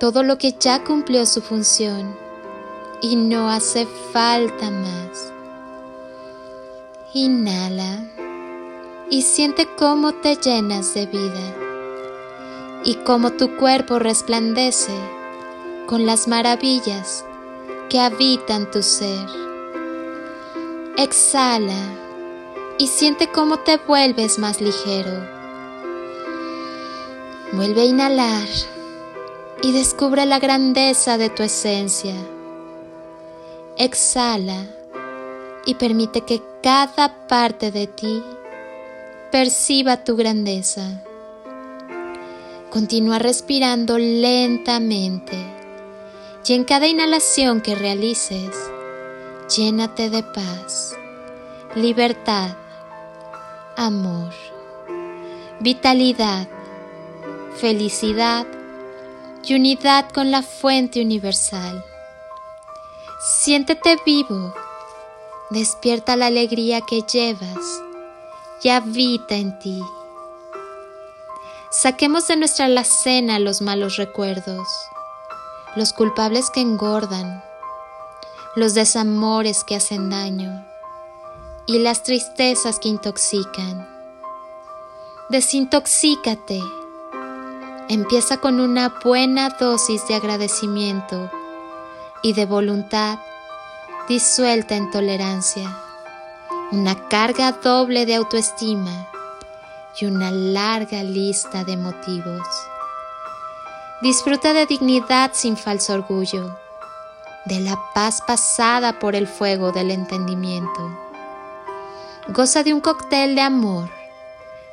todo lo que ya cumplió su función y no hace falta más. Inhala y siente cómo te llenas de vida y cómo tu cuerpo resplandece con las maravillas que habitan tu ser. Exhala y siente cómo te vuelves más ligero. Vuelve a inhalar y descubre la grandeza de tu esencia. Exhala y permite que cada parte de ti perciba tu grandeza. Continúa respirando lentamente y en cada inhalación que realices, llénate de paz, libertad, amor, vitalidad, felicidad y unidad con la fuente universal. Siéntete vivo, despierta la alegría que llevas y habita en ti. Saquemos de nuestra alacena los malos recuerdos, los culpables que engordan, los desamores que hacen daño y las tristezas que intoxican. Desintoxícate. Empieza con una buena dosis de agradecimiento y de voluntad disuelta en tolerancia, una carga doble de autoestima y una larga lista de motivos. Disfruta de dignidad sin falso orgullo, de la paz pasada por el fuego del entendimiento. Goza de un cóctel de amor,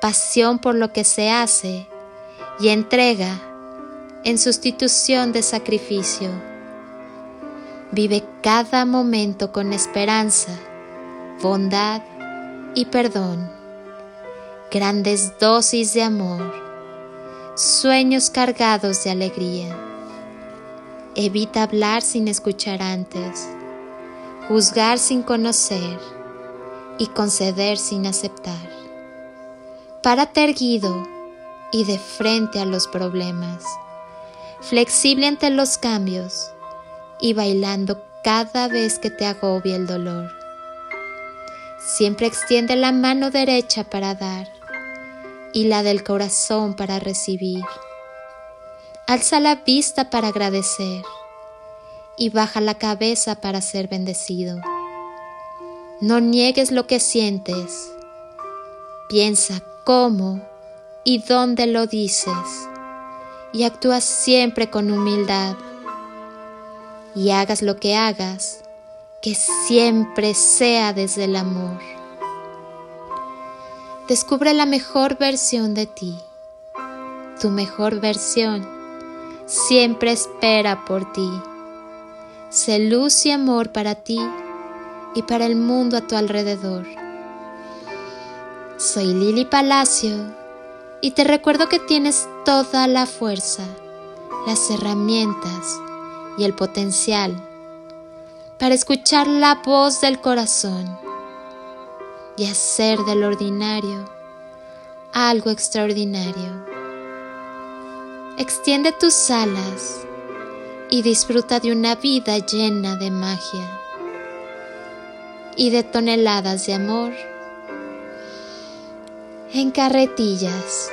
pasión por lo que se hace y entrega en sustitución de sacrificio. Vive cada momento con esperanza, bondad y perdón grandes dosis de amor, sueños cargados de alegría. Evita hablar sin escuchar antes, juzgar sin conocer y conceder sin aceptar. Párate erguido y de frente a los problemas, flexible ante los cambios y bailando cada vez que te agobia el dolor. Siempre extiende la mano derecha para dar y la del corazón para recibir. Alza la vista para agradecer y baja la cabeza para ser bendecido. No niegues lo que sientes. Piensa cómo y dónde lo dices y actúa siempre con humildad. Y hagas lo que hagas, que siempre sea desde el amor. Descubre la mejor versión de ti. Tu mejor versión siempre espera por ti. Sé luz y amor para ti y para el mundo a tu alrededor. Soy Lili Palacio y te recuerdo que tienes toda la fuerza, las herramientas y el potencial para escuchar la voz del corazón y hacer del ordinario algo extraordinario. Extiende tus alas y disfruta de una vida llena de magia y de toneladas de amor en carretillas.